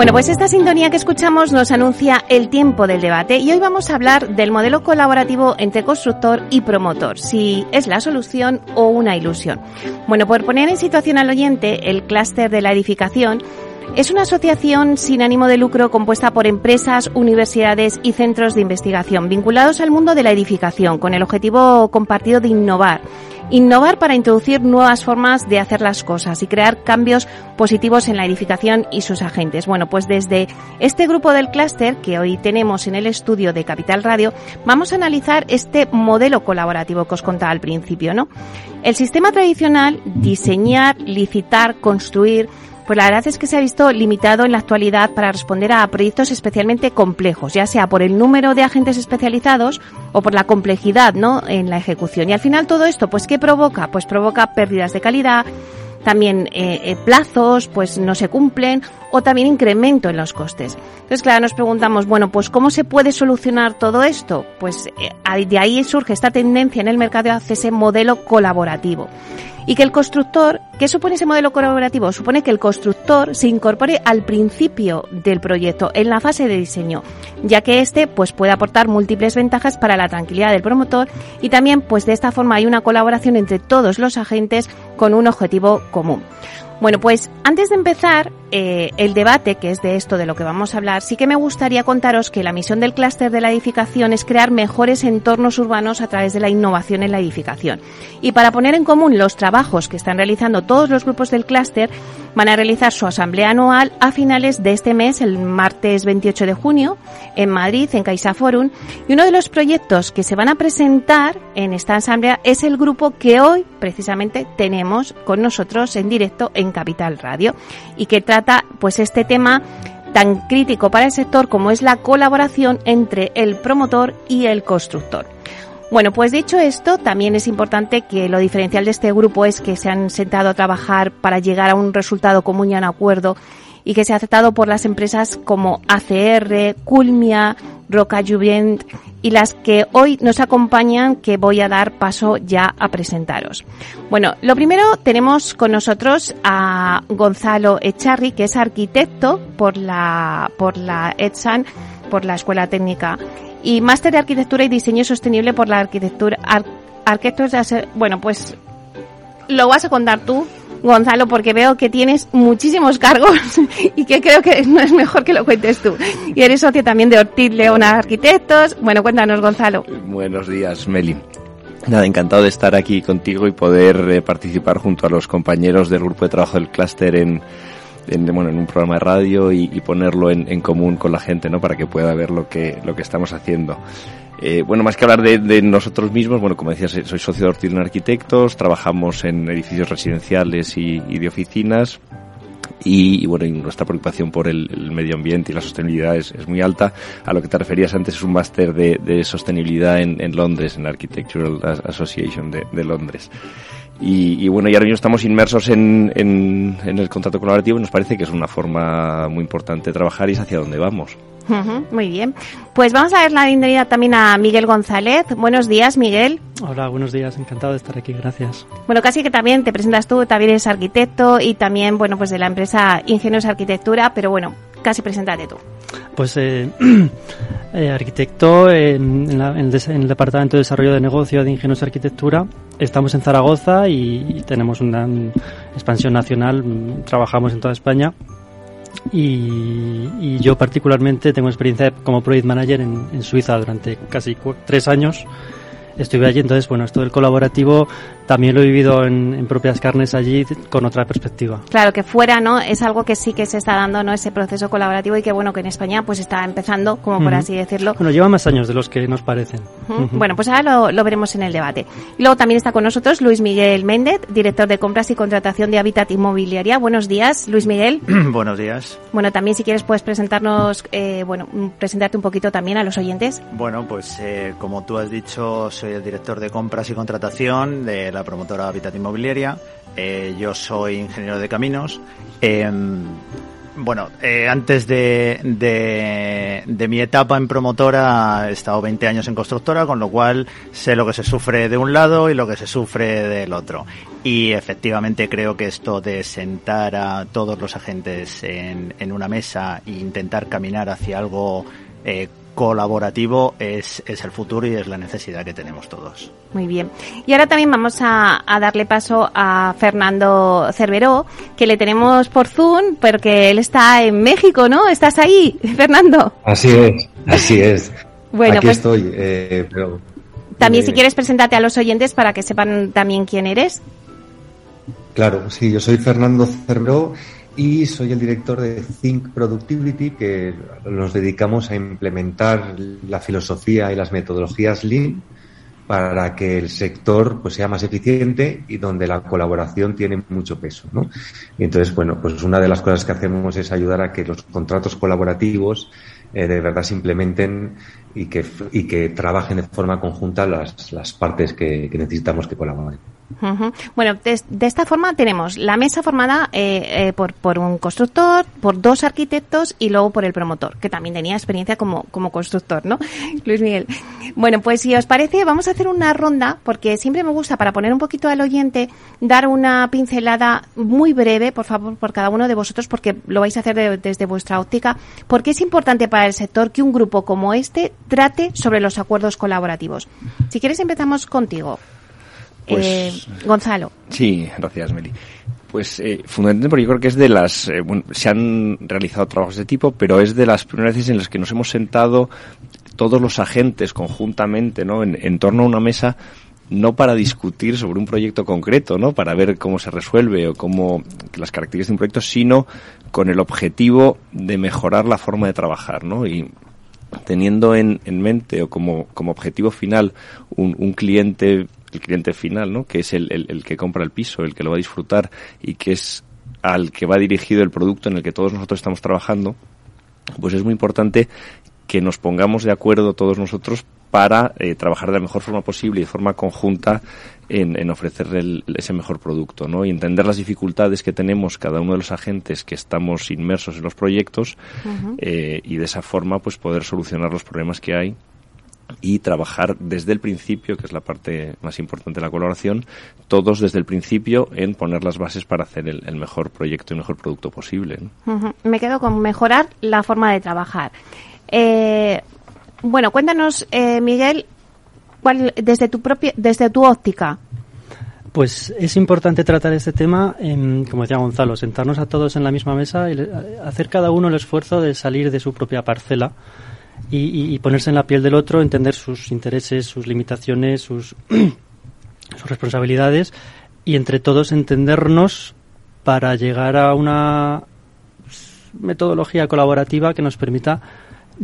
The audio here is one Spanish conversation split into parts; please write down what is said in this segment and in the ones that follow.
Bueno, pues esta sintonía que escuchamos nos anuncia el tiempo del debate y hoy vamos a hablar del modelo colaborativo entre constructor y promotor, si es la solución o una ilusión. Bueno, por poner en situación al oyente, el clúster de la edificación es una asociación sin ánimo de lucro compuesta por empresas, universidades y centros de investigación vinculados al mundo de la edificación con el objetivo compartido de innovar Innovar para introducir nuevas formas de hacer las cosas y crear cambios positivos en la edificación y sus agentes. Bueno, pues desde este grupo del clúster que hoy tenemos en el estudio de Capital Radio, vamos a analizar este modelo colaborativo que os contaba al principio, ¿no? El sistema tradicional, diseñar, licitar, construir, pues la verdad es que se ha visto limitado en la actualidad para responder a proyectos especialmente complejos, ya sea por el número de agentes especializados o por la complejidad, ¿no? en la ejecución. Y al final todo esto, pues ¿qué provoca? Pues provoca pérdidas de calidad, también eh, eh, plazos pues no se cumplen o también incremento en los costes. Entonces, claro, nos preguntamos, bueno, pues ¿cómo se puede solucionar todo esto? Pues eh, de ahí surge esta tendencia en el mercado hacia ese modelo colaborativo y que el constructor, ¿qué supone ese modelo colaborativo? Supone que el constructor se incorpore al principio del proyecto, en la fase de diseño, ya que este pues puede aportar múltiples ventajas para la tranquilidad del promotor y también pues de esta forma hay una colaboración entre todos los agentes con un objetivo común. Bueno, pues antes de empezar eh, el debate, que es de esto de lo que vamos a hablar, sí que me gustaría contaros que la misión del clúster de la edificación es crear mejores entornos urbanos a través de la innovación en la edificación. Y para poner en común los trabajos que están realizando todos los grupos del clúster, van a realizar su asamblea anual a finales de este mes, el martes 28 de junio, en Madrid, en Caixa Forum. Y uno de los proyectos que se van a presentar en esta asamblea es el grupo que hoy precisamente tenemos con nosotros en directo en Capital Radio y que trata pues este tema tan crítico para el sector como es la colaboración entre el promotor y el constructor. Bueno, pues dicho esto, también es importante que lo diferencial de este grupo es que se han sentado a trabajar para llegar a un resultado común y a un acuerdo y que se ha aceptado por las empresas como ACR, Culmia, Roca Juvent y las que hoy nos acompañan que voy a dar paso ya a presentaros. Bueno, lo primero tenemos con nosotros a Gonzalo Echarri, que es arquitecto por la, por la ETSAN, por la Escuela Técnica y máster de arquitectura y diseño sostenible por la arquitectura arquitectos bueno pues lo vas a contar tú Gonzalo porque veo que tienes muchísimos cargos y que creo que no es mejor que lo cuentes tú. Y eres socio también de Ortiz Leona Arquitectos. Bueno cuéntanos Gonzalo. Buenos días Meli. Nada, encantado de estar aquí contigo y poder eh, participar junto a los compañeros del grupo de trabajo del clúster en, en, bueno, en un programa de radio y, ponerlo en, común con la gente, ¿no? Para que pueda ver lo que, lo que estamos haciendo. Eh, bueno, más que hablar de, nosotros mismos, bueno, como decías, soy socio de Ortiz Arquitectos, trabajamos en edificios residenciales y, y de oficinas. Y, y, bueno, y nuestra preocupación por el, medio ambiente y la sostenibilidad es, muy alta. A lo que te referías antes es un máster de, sostenibilidad en, Londres, en la Architectural Association de Londres. Y, y, bueno, y ahora mismo estamos inmersos en, en, en, el contrato colaborativo y nos parece que es una forma muy importante de trabajar y es hacia dónde vamos. Uh -huh, muy bien. Pues vamos a ver la bienvenida también a Miguel González. Buenos días, Miguel. Hola, buenos días. Encantado de estar aquí. Gracias. Bueno, casi que también te presentas tú, también eres arquitecto y también, bueno, pues de la empresa Ingenios Arquitectura, pero bueno, casi preséntate tú. Pues eh, eh, arquitecto en, la, en, el, en, el, Departamento de Desarrollo de Negocio de Ingenios Arquitectura. Estamos en Zaragoza y, tenemos una expansión nacional. Trabajamos en toda España. Y, y, yo particularmente tengo experiencia como project manager en, en Suiza durante casi tres años. Estuve allí, entonces, bueno, esto del colaborativo también lo he vivido en, propias carnes allí con otra perspectiva. Claro, que fuera, ¿no? Es algo que sí que se está dando, ¿no? Ese proceso colaborativo y que, bueno, que en España pues está empezando, como por así decirlo. Bueno, lleva más años de los que nos parecen. Bueno, pues ahora lo, veremos en el debate. Y luego también está con nosotros Luis Miguel Méndez, director de compras y contratación de Habitat Inmobiliaria. Buenos días, Luis Miguel. Buenos días. Bueno, también si quieres puedes presentarnos, eh, bueno, presentarte un poquito también a los oyentes. Bueno, pues eh, como tú has dicho, soy el director de compras y contratación de la promotora Habitat Inmobiliaria. Eh, yo soy ingeniero de caminos. Em, bueno, eh, antes de, de, mi etapa en promotora he estado 20 años en constructora, con lo cual sé lo que se sufre de un lado y lo que se sufre del otro. Y efectivamente creo que esto de sentar a todos los agentes en, en una mesa e intentar caminar hacia algo eh, colaborativo es, es, el futuro y es la necesidad que tenemos todos. Muy bien. Y ahora también vamos a, darle paso a Fernando Cerveró, que le tenemos por Zoom, porque él está en México, ¿no? ¿Estás ahí, Fernando? Así es, así es. bueno, Aquí pues estoy, eh, pero... También si quieres presentarte a los oyentes para que sepan también quién eres. Claro, sí, yo soy Fernando Cerveró y soy el director de Think Productivity, que nos dedicamos a implementar la filosofía y las metodologías Lean para que el sector pues sea más eficiente y donde la colaboración tiene mucho peso, ¿no? Y entonces, bueno, pues una de las cosas que hacemos es ayudar a que los contratos colaborativos eh, de verdad se implementen y que, y que trabajen de forma conjunta las, las partes que, que necesitamos que colaboren. Bueno, de, esta forma tenemos la mesa formada eh, eh, por, por, un constructor, por dos arquitectos y luego por el promotor, que también tenía experiencia como, como constructor, ¿no? Luis Miguel. Bueno, pues si os parece, vamos a hacer una ronda, porque siempre me gusta, para poner un poquito al oyente, dar una pincelada muy breve, por favor, por cada uno de vosotros, porque lo vais a hacer desde vuestra óptica, porque es importante para el sector que un grupo como este trate sobre los acuerdos colaborativos. Si quieres, empezamos contigo. Pues, eh, Gonzalo. Sí, gracias, Meli. Pues eh, fundamentalmente porque yo creo que es de las, eh, bueno, se han realizado trabajos de tipo, pero es de las primeras veces en las que nos hemos sentado todos los agentes conjuntamente, ¿no? En, torno a una mesa, no para discutir sobre un proyecto concreto, ¿no? Para ver cómo se resuelve o cómo las características de un proyecto, sino con el objetivo de mejorar la forma de trabajar, ¿no? Y teniendo en, en mente o como, como objetivo final un, un cliente el cliente final, ¿no? Que es el, el, que compra el piso, el que lo va a disfrutar y que es al que va dirigido el producto en el que todos nosotros estamos trabajando, pues es muy importante que nos pongamos de acuerdo todos nosotros para eh, trabajar de la mejor forma posible y de forma conjunta en, en ofrecerle ese mejor producto, ¿no? Y entender las dificultades que tenemos cada uno de los agentes que estamos inmersos en los proyectos eh, y de esa forma pues poder solucionar los problemas que hay y trabajar desde el principio, que es la parte más importante de la colaboración, todos desde el principio en poner las bases para hacer el, mejor proyecto y el mejor producto posible. Me quedo con mejorar la forma de trabajar. Eh, bueno, cuéntanos, eh, Miguel, cuál, desde tu propia, desde tu óptica. Pues es importante tratar este tema, como decía Gonzalo, sentarnos a todos en la misma mesa y hacer cada uno el esfuerzo de salir de su propia parcela y, ponerse en la piel del otro, entender sus intereses, sus limitaciones, sus, responsabilidades y entre todos entendernos para llegar a una metodología colaborativa que nos permita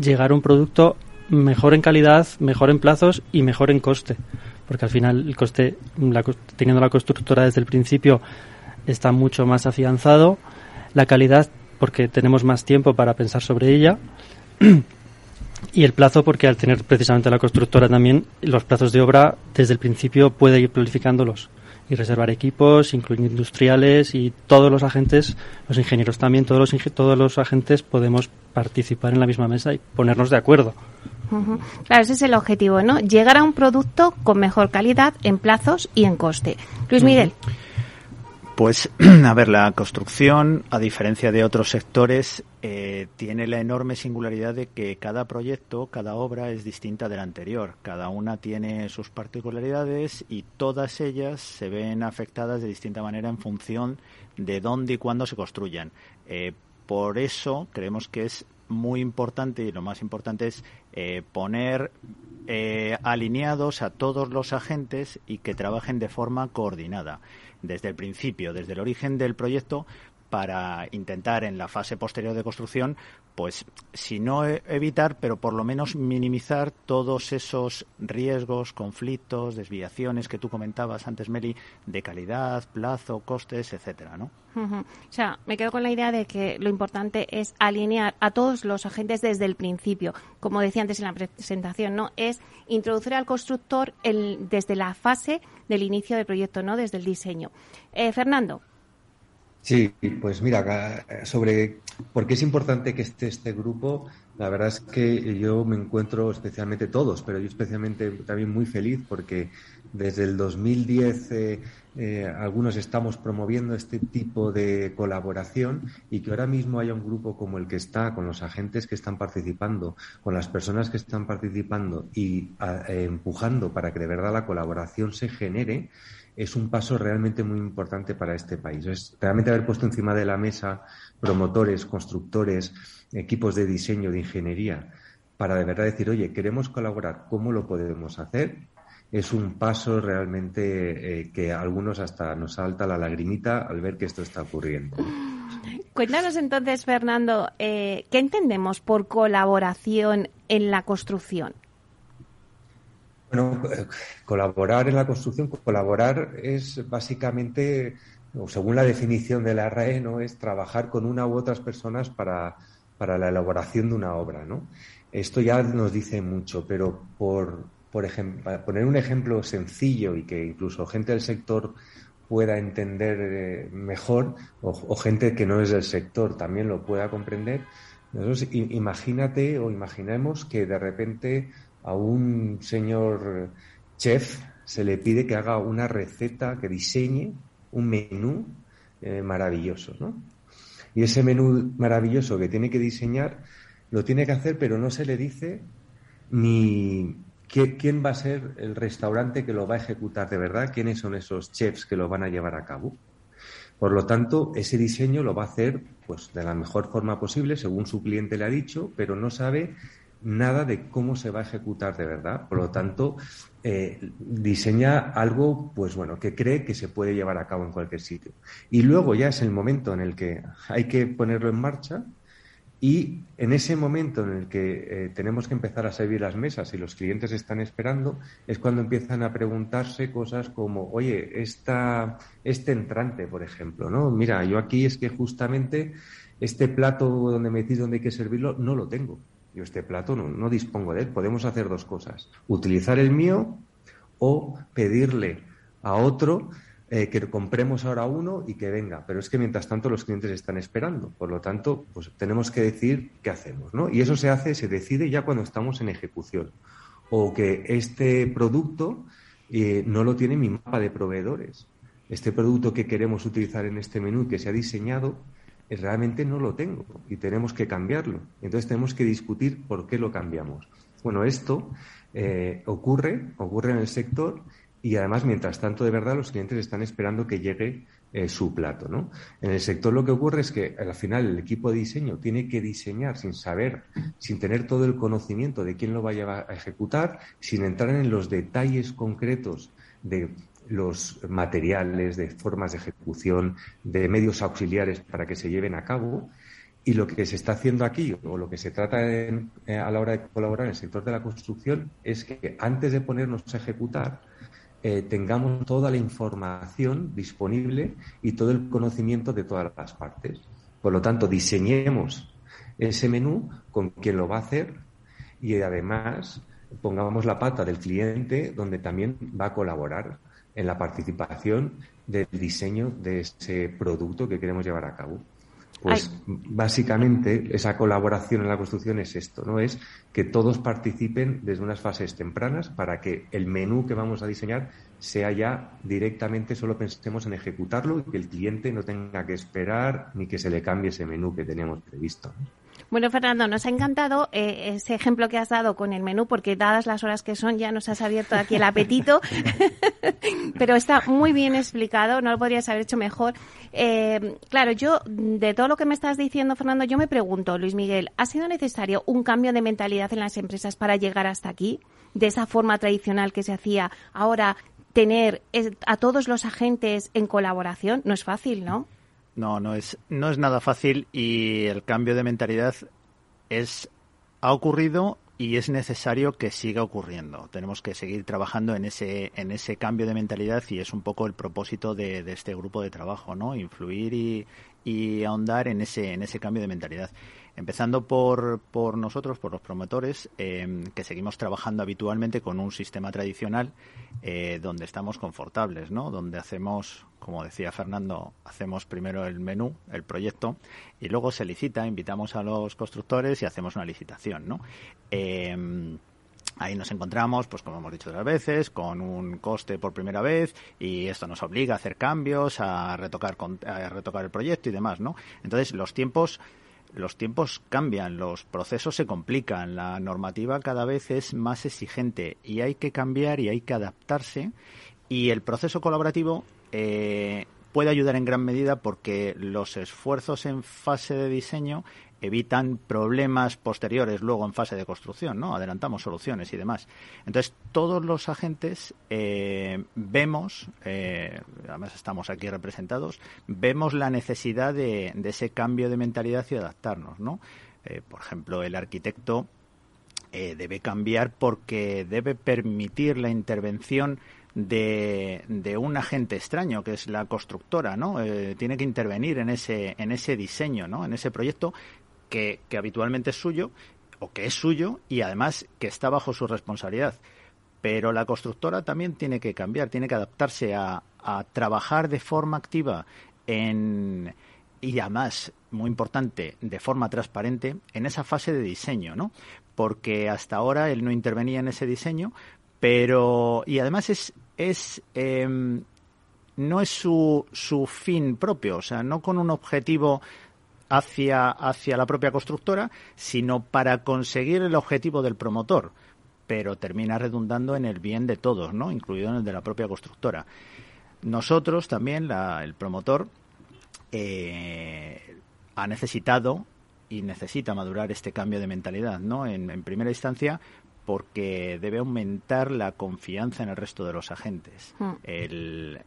llegar a un producto mejor en calidad, mejor en plazos y mejor en coste. Porque al final el coste, teniendo la constructora desde el principio, está mucho más afianzado. La calidad, porque tenemos más tiempo para pensar sobre ella. Y el plazo, porque al tener precisamente la constructora también, los plazos de obra desde el principio puede ir planificándolos y reservar equipos, incluyendo industriales y todos los agentes, los ingenieros también, todos los, todos los agentes podemos participar en la misma mesa y ponernos de acuerdo. Claro, ese es el objetivo, ¿no? Llegar a un producto con mejor calidad en plazos y en coste. Luis Miguel. Pues, a ver, la construcción, a diferencia de otros sectores, eh, tiene la enorme singularidad de que cada proyecto, cada obra es distinta de la anterior. Cada una tiene sus particularidades y todas ellas se ven afectadas de distinta manera en función de dónde y cuándo se construyan. Eh, por eso creemos que es muy importante y lo más importante es eh, poner eh, alineados a todos los agentes y que trabajen de forma coordinada desde el principio, desde el origen del proyecto, para intentar en la fase posterior de construcción, pues si no e-, evitar, pero por lo menos minimizar todos esos riesgos, conflictos, desviaciones que tú comentabas antes, Meli, de calidad, plazo, costes, etcétera, ¿no? O sea, me quedo con la idea de que lo importante es alinear a todos los agentes desde el principio. Como decía antes en la presentación, ¿no? Es introducir al constructor el, desde la fase del inicio del proyecto, ¿no? Desde el diseño. Eh, Fernando, Sí, pues mira, sobre por qué es importante que esté este grupo, la verdad es que yo me encuentro especialmente todos, pero yo especialmente también muy feliz porque desde el 2010 eh, eh, algunos estamos promoviendo este tipo de colaboración y que ahora mismo haya un grupo como el que está, con los agentes que están participando, con las personas que están participando y eh, empujando para que de verdad la colaboración se genere, es un paso realmente muy importante para este país. Es realmente haber puesto encima de la mesa promotores, constructores, equipos de diseño, de ingeniería, para de verdad decir, oye, queremos colaborar, ¿cómo lo podemos hacer? Es un paso realmente eh, que a algunos hasta nos salta la lagrimita al ver que esto está ocurriendo. Cuéntanos entonces, Fernando, eh, ¿qué entendemos por colaboración en la construcción? Bueno, colaborar en la construcción, colaborar es básicamente, según la definición de la RAE, ¿no? es trabajar con una u otras personas para, para la elaboración de una obra. ¿no? Esto ya nos dice mucho, pero por, por ejemplo, poner un ejemplo sencillo y que incluso gente del sector pueda entender eh, mejor, o, gente que no es del sector también lo pueda comprender, nosotros imagínate o imaginemos que de repente a un señor chef se le pide que haga una receta, que diseñe un menú eh, maravilloso, ¿no? Y ese menú maravilloso que tiene que diseñar, lo tiene que hacer, pero no se le dice ni quién va a ser el restaurante que lo va a ejecutar de verdad, quiénes son esos chefs que lo van a llevar a cabo. Por lo tanto, ese diseño lo va a hacer pues de la mejor forma posible, según su cliente le ha dicho, pero no sabe nada de cómo se va a ejecutar de verdad. Por lo tanto, eh, diseña algo, pues bueno, que cree que se puede llevar a cabo en cualquier sitio. Y luego ya es el momento en el que hay que ponerlo en marcha y en ese momento en el que eh, tenemos que empezar a servir las mesas y los clientes están esperando, es cuando empiezan a preguntarse cosas como, oye, esta, este entrante, por ejemplo, ¿no? Mira, yo aquí es que justamente este plato donde me decís dónde hay que servirlo, no lo tengo. Yo este plato no, dispongo de él. Podemos hacer dos cosas. Utilizar el mío o pedirle a otro eh, que compremos ahora uno y que venga. Pero es que mientras tanto los clientes están esperando. Por lo tanto, pues tenemos que decir qué hacemos, ¿no? Y eso se hace, se decide ya cuando estamos en ejecución. O que este producto eh, no lo tiene mi mapa de proveedores. Este producto que queremos utilizar en este menú que se ha diseñado realmente no lo tengo y tenemos que cambiarlo. Entonces tenemos que discutir por qué lo cambiamos. Bueno, esto eh, ocurre, ocurre en el sector y además, mientras tanto, de verdad, los clientes están esperando que llegue eh, su plato. ¿no? En el sector lo que ocurre es que al final el equipo de diseño tiene que diseñar sin saber, sin tener todo el conocimiento de quién lo va a ejecutar, sin entrar en los detalles concretos de los materiales, de formas de ejecución, de medios auxiliares para que se lleven a cabo. Y lo que se está haciendo aquí, o lo que se trata eh, a la hora de colaborar en el sector de la construcción, es que antes de ponernos a ejecutar, eh, tengamos toda la información disponible y todo el conocimiento de todas las partes. Por lo tanto, diseñemos ese menú con quien lo va a hacer y además pongamos la pata del cliente donde también va a colaborar en la participación del diseño de ese producto que queremos llevar a cabo. Pues básicamente esa colaboración en la construcción es esto, ¿no? Es que todos participen desde unas fases tempranas para que el menú que vamos a diseñar sea ya directamente solo pensemos en ejecutarlo y que el cliente no tenga que esperar ni que se le cambie ese menú que teníamos previsto. Bueno, Fernando, nos ha encantado eh, ese ejemplo que has dado con el menú, porque dadas las horas que son ya nos has abierto aquí el apetito, pero está muy bien explicado, no lo podrías haber hecho mejor. Eh, claro, yo, de todo lo que me estás diciendo, Fernando, yo me pregunto, Luis Miguel, ¿ha sido necesario un cambio de mentalidad en las empresas para llegar hasta aquí? De esa forma tradicional que se hacía, ahora tener a todos los agentes en colaboración no es fácil, ¿no? No, no es, no es nada fácil y el cambio de mentalidad es, ha ocurrido y es necesario que siga ocurriendo. Tenemos que seguir trabajando en ese, en ese cambio de mentalidad y es un poco el propósito de, de este grupo de trabajo, ¿no? Influir y, y ahondar en ese, en ese cambio de mentalidad. Empezando por, por nosotros, por los promotores, eh, que seguimos trabajando habitualmente con un sistema tradicional eh, donde estamos confortables, ¿no? Donde hacemos, como decía Fernando, hacemos primero el menú, el proyecto, y luego se licita, invitamos a los constructores y hacemos una licitación, ¿no? Eh, Ahí nos encontramos, pues como hemos dicho otras veces, con un coste por primera vez y esto nos obliga a hacer cambios, a retocar, a retocar el proyecto y demás, ¿no? Entonces los tiempos los tiempos cambian, los procesos se complican, la normativa cada vez es más exigente y hay que cambiar y hay que adaptarse y el proceso colaborativo eh, puede ayudar en gran medida porque los esfuerzos en fase de diseño evitan problemas posteriores luego en fase de construcción, ¿no? Adelantamos soluciones y demás. Entonces, todos los agentes eh, vemos, eh, además estamos aquí representados, vemos la necesidad de, ese cambio de mentalidad y adaptarnos, ¿no? Eh, por ejemplo, el arquitecto debe cambiar porque debe permitir la intervención de, un agente extraño que es la constructora, ¿no? Tiene que intervenir en ese, en ese diseño, ¿no? En ese proyecto que, habitualmente es suyo o que es suyo y además que está bajo su responsabilidad. Pero la constructora también tiene que cambiar, tiene que adaptarse a, trabajar de forma activa en, y además, muy importante, de forma transparente en esa fase de diseño, ¿no? Porque hasta ahora él no intervenía en ese diseño, pero y además es es em, no es su, su fin propio, o sea, no con un objetivo hacia, hacia la propia constructora, sino para conseguir el objetivo del promotor, pero termina redundando en el bien de todos, ¿no? incluido en el de la propia constructora. Nosotros también, la, el promotor, eh, ha necesitado y necesita madurar este cambio de mentalidad, ¿no? En, en primera instancia, porque debe aumentar la confianza en el resto de los agentes. Hmm. El,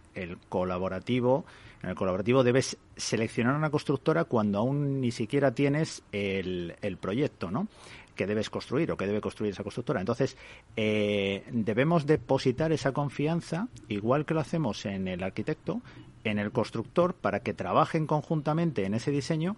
colaborativo, en el colaborativo debes seleccionar una constructora cuando aún ni siquiera tienes el, proyecto, ¿no? que debes construir o que debe construir esa constructora. Entonces, eh, debemos depositar esa confianza, igual que lo hacemos en el arquitecto, en el constructor, para que trabajen conjuntamente en ese diseño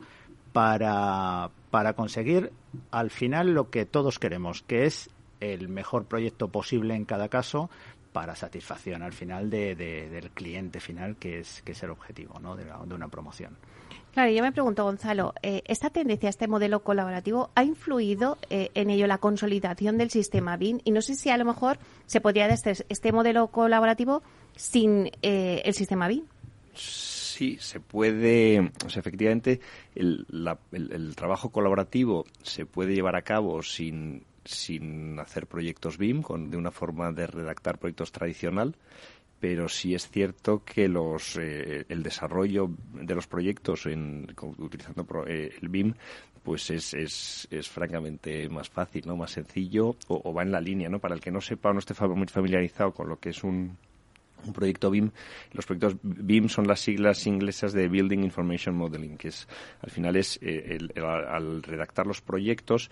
para, para conseguir al final lo que todos queremos, que es el mejor proyecto posible en cada caso para satisfacción al final de, del cliente final, que es, que es el objetivo ¿no? de, una promoción. Claro, yo me pregunto, Gonzalo, eh, ¿esta tendencia, este modelo colaborativo, ha influido eh, en ello la consolidación del sistema BIM? Y no sé si a lo mejor se podría dar este, este modelo colaborativo sin eh, el sistema BIM. Sí, se puede, o sea, efectivamente, el, el trabajo colaborativo se puede llevar a cabo sin sin hacer proyectos BIM, con, de una forma de redactar proyectos tradicional, pero sí es cierto que los, eh, el desarrollo de los proyectos en, utilizando eh, el BIM pues es, es, es, francamente más fácil, ¿no? más sencillo o, va en la línea. ¿no? Para el que no sepa o no esté muy familiarizado con lo que es un, un proyecto BIM. Los proyectos BIM son las siglas inglesas de Building Information Modeling, que es al final es eh, al redactar los proyectos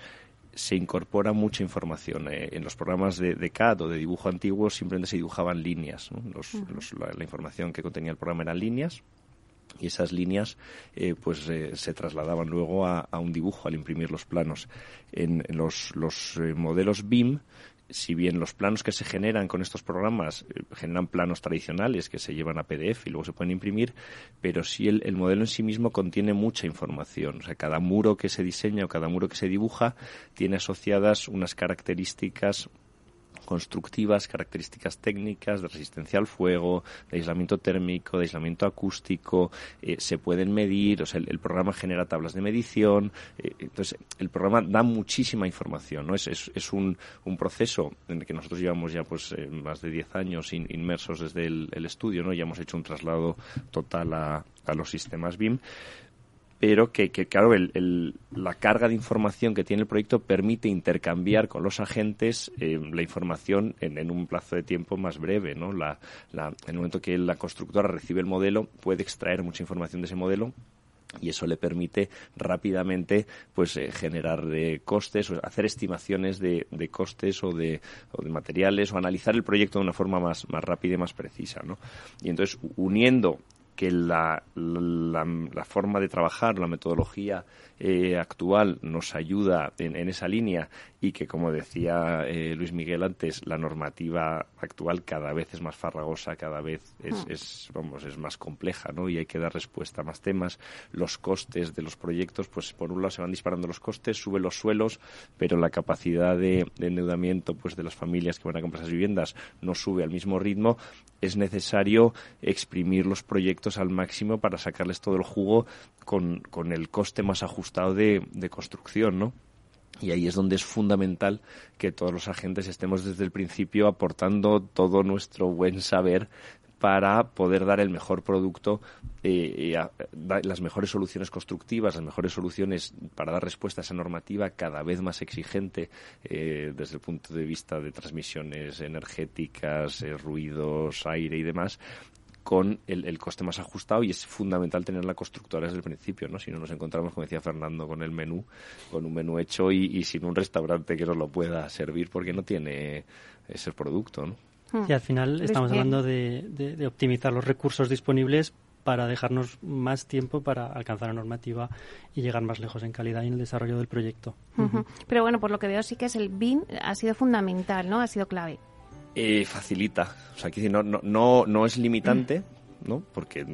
se incorpora mucha información. Eh, en los programas de, de, CAD o de dibujo antiguo simplemente se dibujaban líneas. la, información que contenía el programa eran líneas y esas líneas eh, pues eh, se trasladaban luego a, un dibujo al imprimir los planos. En, los, los modelos BIM si bien los planos que se generan con estos programas eh, generan planos tradicionales que se llevan a PDF y luego se pueden imprimir, pero sí el, modelo en sí mismo contiene mucha información. O sea, cada muro que se diseña o cada muro que se dibuja tiene asociadas unas características constructivas, características técnicas de resistencia al fuego, de aislamiento térmico, de aislamiento acústico, eh, se pueden medir, o sea, el, programa genera tablas de medición, eh, entonces el programa da muchísima información, ¿no? Es, es, un, un, proceso en el que nosotros llevamos ya pues eh, más de 10 años inmersos desde el, estudio, ¿no? Ya hemos hecho un traslado total a los sistemas BIM, pero que, claro, el, la carga de información que tiene el proyecto permite intercambiar con los agentes eh, la información en, un plazo de tiempo más breve, ¿no? La, en el momento que la constructora recibe el modelo, puede extraer mucha información de ese modelo y eso le permite rápidamente pues eh, generar eh, costes o hacer estimaciones de, de costes o de, o de, materiales o analizar el proyecto de una forma más, más rápida y más precisa ¿no? y entonces uniendo que la, la, la, forma de trabajar, la metodología eh, actual nos ayuda en, en, esa línea y que, como decía eh, Luis Miguel antes, la normativa actual cada vez es más farragosa, cada vez es, mm. es, vamos, es más compleja, ¿no? Y hay que dar respuesta a más temas. Los costes de los proyectos, pues por un lado se van disparando los costes, suben los suelos, pero la capacidad de, de endeudamiento, pues de las familias que van a comprar esas viviendas no sube al mismo ritmo. Es necesario exprimir los proyectos al máximo para sacarles todo el jugo con, con el coste más ajustado de, de construcción, ¿no? Y ahí es donde es fundamental que todos los agentes estemos desde el principio aportando todo nuestro buen saber para poder dar el mejor producto, eh, las mejores soluciones constructivas, las mejores soluciones para dar respuesta a esa normativa cada vez más exigente eh, desde el punto de vista de transmisiones energéticas, eh, ruidos, aire y demás, con el, coste más ajustado y es fundamental tener la constructora desde el principio, ¿no? Si no nos encontramos, como decía Fernando, con el menú, con un menú hecho y, sin un restaurante que nos lo pueda servir porque no tiene ese producto, ¿no? Hmm. Y al final estamos hablando de, optimizar los recursos disponibles para dejarnos más tiempo para alcanzar la normativa y llegar más lejos en calidad y en el desarrollo del proyecto. Pero bueno, por lo que veo sí que es el BIM ha sido fundamental, ¿no? Ha sido clave. Eh, facilita. O sea, que no, no, no, no es limitante, ¿no? Porque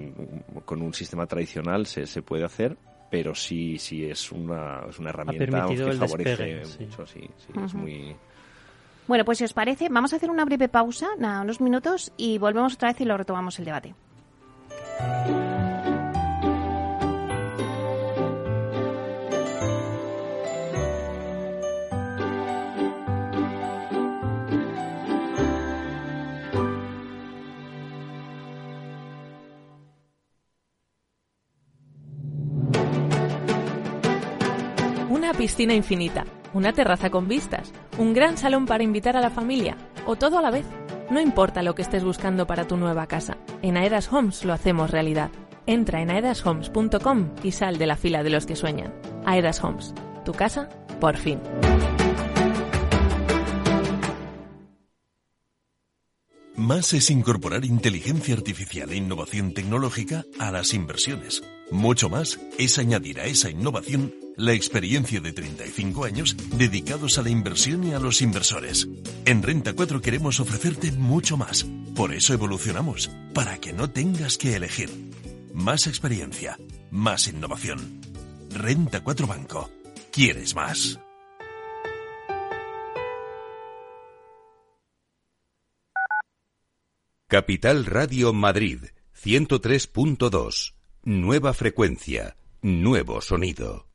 con un sistema tradicional se, se puede hacer, pero sí, sí es una, es una herramienta que favorece mucho, sí, sí, es muy... Bueno, pues si os parece, vamos a hacer una breve pausa, nada, unos minutos, y volvemos otra vez y lo retomamos el debate. Piscina infinita, una terraza con vistas, un gran salón para invitar a la familia o todo a la vez. No importa lo que estés buscando para tu nueva casa, en Aedas Homes lo hacemos realidad. Entra en aedashomes.com y sal de la fila de los que sueñan. Aedas Homes, tu casa, por fin. Más es incorporar inteligencia artificial e innovación tecnológica a las inversiones. Mucho más es añadir a esa innovación la experiencia de 35 años dedicados a la inversión y a los inversores. En Renta 4 queremos ofrecerte mucho más. Por eso evolucionamos, para que no tengas que elegir. Más experiencia, más innovación. Renta 4 Banco. ¿Quieres más? Capital Radio Madrid, 103.2. Nueva frecuencia, nuevo sonido.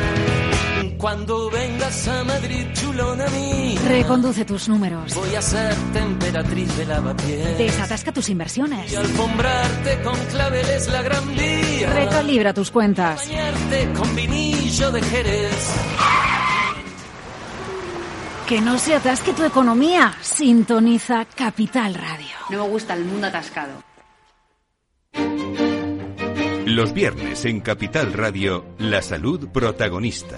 Cuando vengas a Madrid, chulona mí. Reconduce tus números. Voy a ser temperatriz de lavapiés. Desatasca tus inversiones. Y alfombrarte con claveles la gran vía. Recalibra tus cuentas. Bañarte con vinillo de Jerez Que no se atasque tu economía. Sintoniza Capital Radio. No me gusta el mundo atascado. Los viernes en Capital Radio, la salud protagonista.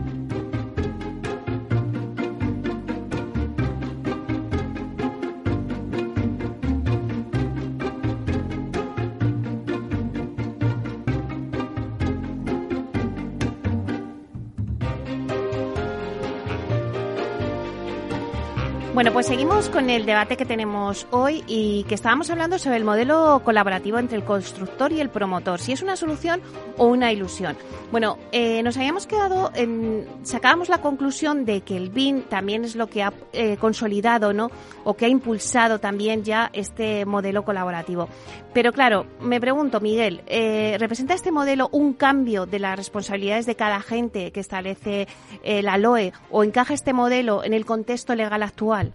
Bueno, pues seguimos con el debate que tenemos hoy y que estábamos hablando sobre el modelo colaborativo entre el constructor y el promotor, si es una solución o una ilusión. Bueno, eh, nos habíamos quedado en, sacábamos la conclusión de que el BIN también es lo que ha eh, consolidado, ¿no? O que ha impulsado también ya este modelo colaborativo. Pero claro, me pregunto, Miguel, eh, ¿representa este modelo un cambio de las responsabilidades de cada agente que establece la LOE o encaja este modelo en el contexto legal actual?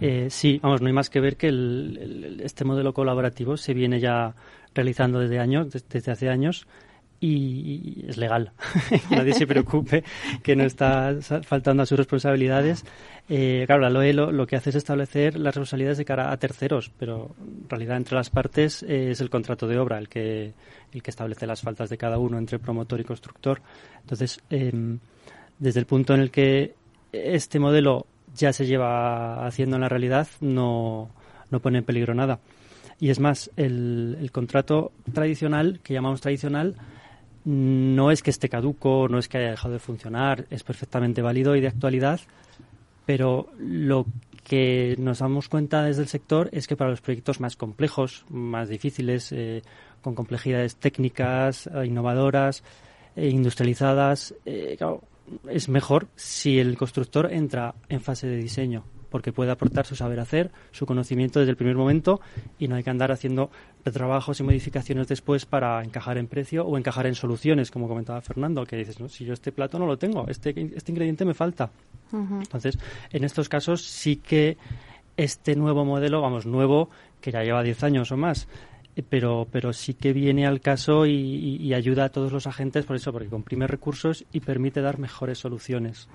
Eh, sí, vamos, no hay más que ver que este modelo colaborativo se viene ya realizando desde años, desde hace años y, es legal. Nadie se preocupe que no está faltando a sus responsabilidades. Eh, claro, la LOE lo, que hace es establecer las responsabilidades de cara a terceros, pero en realidad entre las partes eh, es el contrato de obra el que, el que establece las faltas de cada uno entre promotor y constructor. Entonces, em, desde el punto en el que este modelo ya se lleva haciendo en la realidad no, no pone en peligro nada. Y es más, el, el contrato tradicional, que llamamos tradicional, no es que esté caduco, no es que haya dejado de funcionar, es perfectamente válido y de actualidad, pero lo que nos damos cuenta desde el sector es que para los proyectos más complejos, más difíciles, eh, con complejidades técnicas, eh, innovadoras, e industrializadas, eh, es mejor si el constructor entra en fase de diseño, porque puede aportar su saber hacer, su conocimiento desde el primer momento y no hay que andar haciendo retrabajos y modificaciones después para encajar en precio o encajar en soluciones, como comentaba Fernando, que dices, no, si yo este plato no lo tengo, este, este ingrediente me falta. Entonces, en estos casos sí que este nuevo modelo, vamos, nuevo, que ya lleva 10 años o más, pero, pero sí que viene al caso y, ayuda a todos los agentes por eso, porque comprime recursos y permite dar mejores soluciones.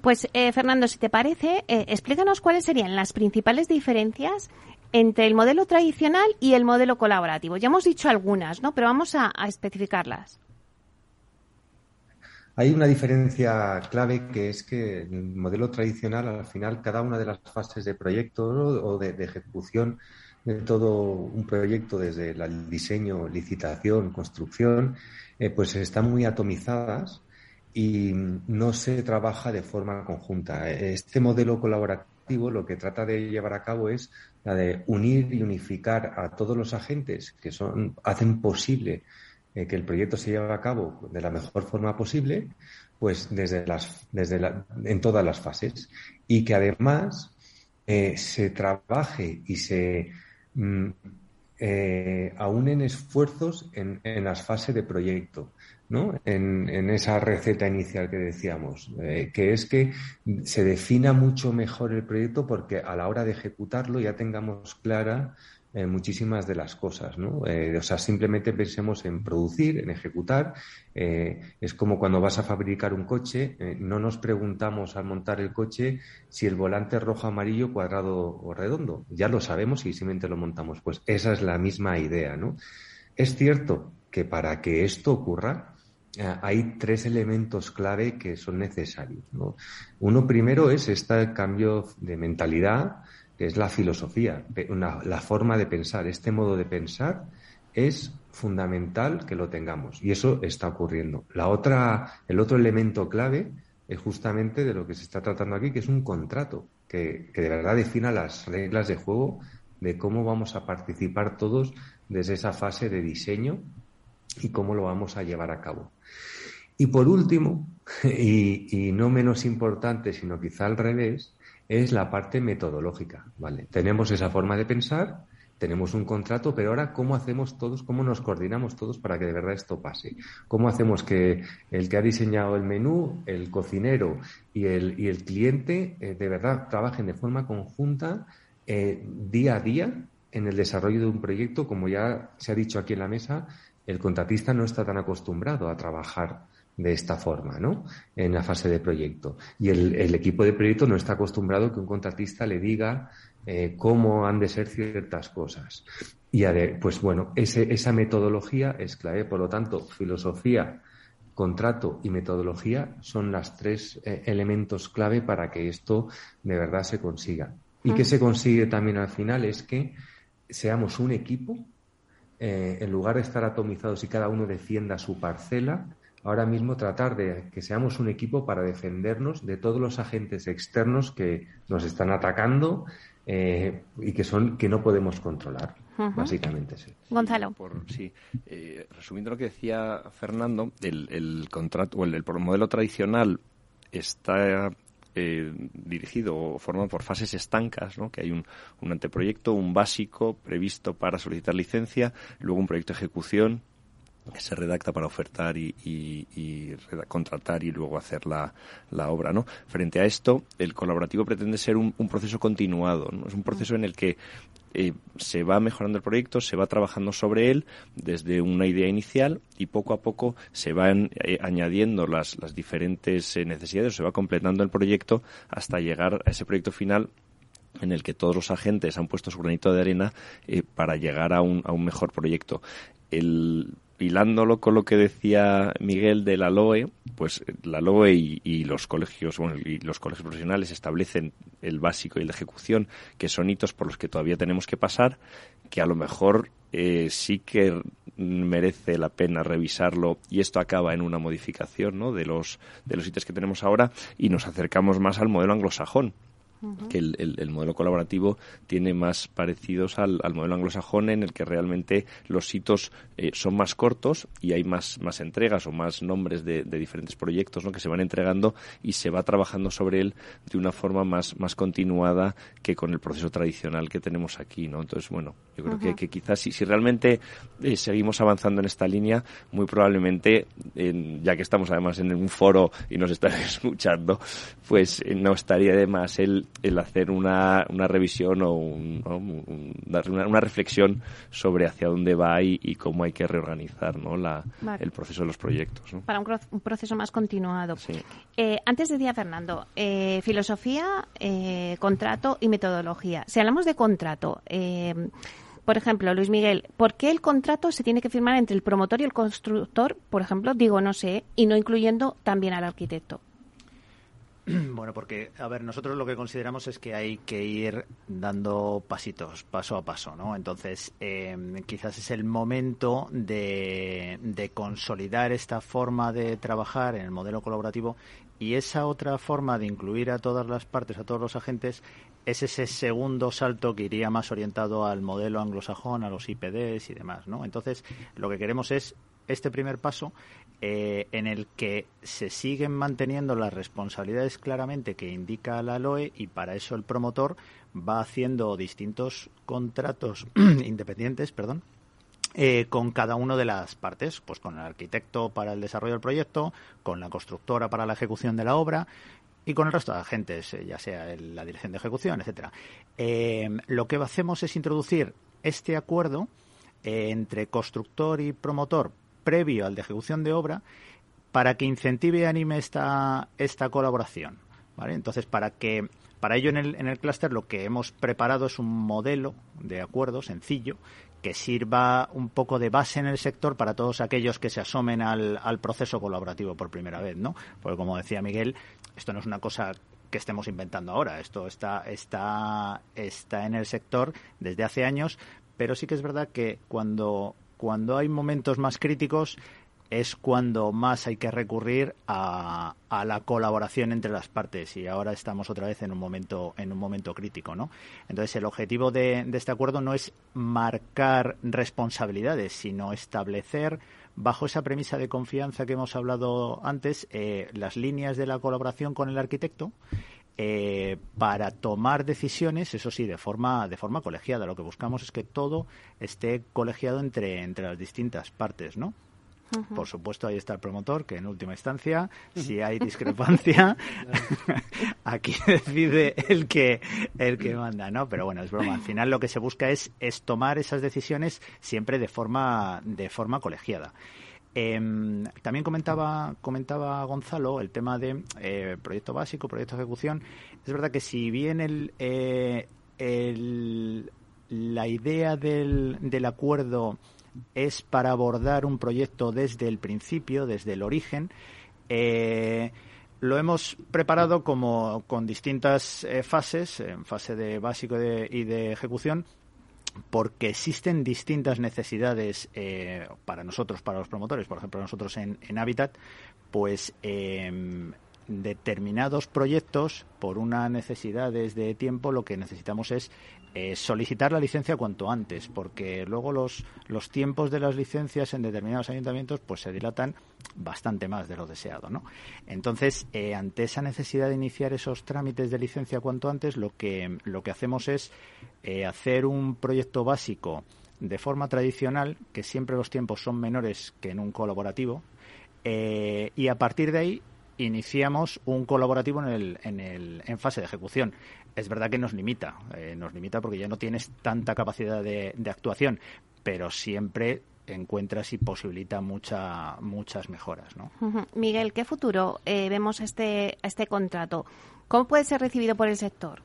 Pues, eh, Fernando, si te parece, eh, explícanos cuáles serían las principales diferencias entre el modelo tradicional y el modelo colaborativo. Ya hemos dicho algunas, ¿no? Pero vamos a, especificarlas. Hay una diferencia clave que es que en el modelo tradicional, al final, cada una de las fases de proyecto o de, de ejecución de todo un proyecto desde el diseño, licitación, construcción, eh, pues están muy atomizadas y no se trabaja de forma conjunta. Este modelo colaborativo lo que trata de llevar a cabo es la de unir y unificar a todos los agentes que son, hacen posible eh, que el proyecto se lleve a cabo de la mejor forma posible, pues desde las, desde la, en todas las fases. Y que además eh, se trabaje y se Mm, eh, en esfuerzos en, en, las fases de proyecto, ¿no? En, en esa receta inicial que decíamos, eh, que es que se defina mucho mejor el proyecto porque a la hora de ejecutarlo ya tengamos clara eh, muchísimas de las cosas, ¿no? Eh, o sea, simplemente pensemos en producir, en ejecutar. Eh, es como cuando vas a fabricar un coche, no nos preguntamos al montar el coche si el volante es rojo, amarillo, cuadrado o redondo. Ya lo sabemos y simplemente lo montamos. Pues esa es la misma idea, ¿no? Es cierto que para que esto ocurra, hay tres elementos clave que son necesarios. ¿no? Uno primero es este cambio de mentalidad, que es la filosofía, la forma de pensar, este modo de pensar es fundamental que lo tengamos y eso está ocurriendo. La otra, el otro elemento clave es justamente de lo que se está tratando aquí, que es un contrato que, que de verdad defina las reglas de juego de cómo vamos a participar todos desde esa fase de diseño y cómo lo vamos a llevar a cabo. Y por último, y, y, no menos importante, sino quizá al revés, es la parte metodológica. ¿vale? Tenemos esa forma de pensar, tenemos un contrato, pero ahora cómo hacemos todos, cómo nos coordinamos todos para que de verdad esto pase. ¿Cómo hacemos que el que ha diseñado el menú, el cocinero y el, y el cliente eh, de verdad trabajen de forma conjunta eh, día a día en el desarrollo de un proyecto? Como ya se ha dicho aquí en la mesa, el contratista no está tan acostumbrado a trabajar de esta forma, ¿no? En la fase de proyecto. Y el, el equipo de proyecto no está acostumbrado que un contratista le diga eh, cómo han de ser ciertas cosas. Y pues bueno, ese, esa metodología es clave. Por lo tanto, filosofía, contrato y metodología son los tres eh, elementos clave para que esto de verdad se consiga. Y que se consigue también al final es que seamos un equipo, eh, en lugar de estar atomizados y cada uno defienda su parcela, ahora mismo tratar de que seamos un equipo para defendernos de todos los agentes externos que nos están atacando eh, y que son que no podemos controlar. Básicamente, sí. Gonzalo. sí, eh, resumiendo lo que decía Fernando, el, contrato o el, modelo tradicional está eh, dirigido o formado por fases estancas, ¿no? que hay un, un, anteproyecto, un básico previsto para solicitar licencia, luego un proyecto de ejecución se redacta para ofertar y, contratar y luego hacer la, obra, ¿no? Frente a esto, el colaborativo pretende ser un, proceso continuado, ¿no? Es un proceso en el que eh, se va mejorando el proyecto, se va trabajando sobre él desde una idea inicial y poco a poco se van eh, añadiendo las, las diferentes eh, necesidades, se va completando el proyecto hasta llegar a ese proyecto final en el que todos los agentes han puesto su granito de arena para llegar a un, a un mejor proyecto. El, hilándolo con lo que decía Miguel de la LOE, pues la LOE y, los colegios, bueno, y los colegios profesionales establecen el básico y la ejecución, que son hitos por los que todavía tenemos que pasar, que a lo mejor eh, sí que merece la pena revisarlo y esto acaba en una modificación ¿no? de los de los hitos que tenemos ahora y nos acercamos más al modelo anglosajón que el, modelo colaborativo tiene más parecidos al, modelo anglosajón en el que realmente los hitos eh, son más cortos y hay más, más entregas o más nombres de, diferentes proyectos ¿no? que se van entregando y se va trabajando sobre él de una forma más, más continuada que con el proceso tradicional que tenemos aquí. ¿no? Entonces, bueno, yo creo que, que, quizás si, si realmente eh, seguimos avanzando en esta línea, muy probablemente, ya que estamos además en un foro y nos están escuchando, pues eh, no estaría de más el el hacer una, una revisión o un, una, reflexión sobre hacia dónde va y, cómo hay que reorganizar ¿no? la, el proceso de los proyectos. Para un, proceso más continuado. Eh, antes decía Fernando, eh, filosofía, eh, contrato y metodología. Si hablamos de contrato, por ejemplo, Luis Miguel, ¿por qué el contrato se tiene que firmar entre el promotor y el constructor, por ejemplo, digo no sé, y no incluyendo también al arquitecto? Bueno, porque, a ver, nosotros lo que consideramos es que hay que ir dando pasitos, paso a paso, ¿no? Entonces, em, quizás es el momento de, de consolidar esta forma de trabajar en el modelo colaborativo y esa otra forma de incluir a todas las partes, a todos los agentes, es ese segundo salto que iría más orientado al modelo anglosajón, a los IPDs y demás, ¿no? Entonces, lo que queremos es este primer paso eh, en el que se siguen manteniendo las responsabilidades claramente que indica la LOE y para eso el promotor va haciendo distintos contratos independientes, perdón, eh, con cada una de las partes, pues con el arquitecto para el desarrollo del proyecto, con la constructora para la ejecución de la obra y con el resto de agentes, eh, ya sea la dirección de ejecución, etcétera. lo que hacemos es introducir este acuerdo entre constructor y promotor previo al de ejecución de obra para que incentive y anime esta, esta colaboración. ¿vale? Entonces, para que para ello en el, en el clúster lo que hemos preparado es un modelo de acuerdo sencillo que sirva un poco de base en el sector para todos aquellos que se asomen al, al proceso colaborativo por primera vez, ¿no? Porque como decía Miguel, esto no es una cosa que estemos inventando ahora. Esto está, está, está en el sector desde hace años, pero sí que es verdad que cuando cuando hay momentos más críticos es cuando más hay que recurrir a, la colaboración entre las partes. Y ahora estamos otra vez en un momento en un momento crítico no entonces el objetivo de, este acuerdo no es marcar responsabilidades sino establecer bajo esa premisa de confianza que hemos hablado antes eh, las líneas de la colaboración con el arquitecto eh, para tomar decisiones, eso sí, de forma, de forma colegiada. Lo que buscamos es que todo esté colegiado entre, entre las distintas partes, ¿no? Por supuesto, ahí está el promotor, que en última instancia, si hay discrepancia, aquí decide el que, el que manda, ¿no? Pero bueno, es broma. Al final lo que se busca es, es tomar esas decisiones siempre de forma, de forma colegiada. Em, también comentaba, comentaba Gonzalo el tema de eh, proyecto básico, proyecto de ejecución. Es verdad que si bien el, eh, el la idea del, del acuerdo es para abordar un proyecto desde el principio, desde el origen. Eh, lo hemos preparado como con distintas eh, fases, en fase de básico y de ejecución, porque existen distintas necesidades eh, para nosotros, para los promotores, por ejemplo nosotros en, en Habitat, pues em, determinados proyectos, por una necesidad de tiempo, lo que necesitamos es eh, solicitar la licencia cuanto antes, porque luego los, los tiempos de las licencias en determinados ayuntamientos pues se dilatan bastante más de lo deseado, ¿no? Entonces, eh, ante esa necesidad de iniciar esos trámites de licencia cuanto antes, lo que, lo que hacemos es eh, hacer un proyecto básico de forma tradicional, que siempre los tiempos son menores que en un colaborativo, y a partir de ahí iniciamos un colaborativo en, el, en, el, en fase de ejecución. Es verdad que nos limita, eh, nos limita porque ya no tienes tanta capacidad de, actuación, pero siempre encuentras y posibilita mucha, muchas mejoras. ¿no? Miguel, ¿qué futuro eh, vemos este, este contrato? ¿Cómo puede ser recibido por el sector?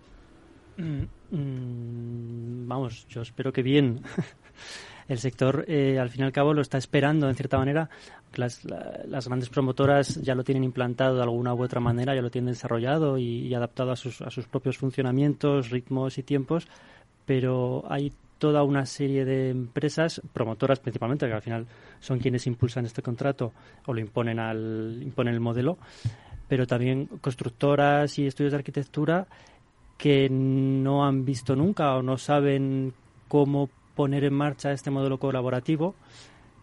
Mm, mm, vamos, yo espero que bien. el sector, eh, al fin y al cabo, lo está esperando, en cierta manera. Las, grandes promotoras ya lo tienen implantado de alguna u otra manera, ya lo tienen desarrollado y, adaptado a sus, a sus propios funcionamientos, ritmos y tiempos, pero hay toda una serie de empresas, promotoras principalmente, que al final son quienes impulsan este contrato o lo imponen, al, imponen el modelo, pero también constructoras y estudios de arquitectura que no han visto nunca o no saben cómo poner en marcha este modelo colaborativo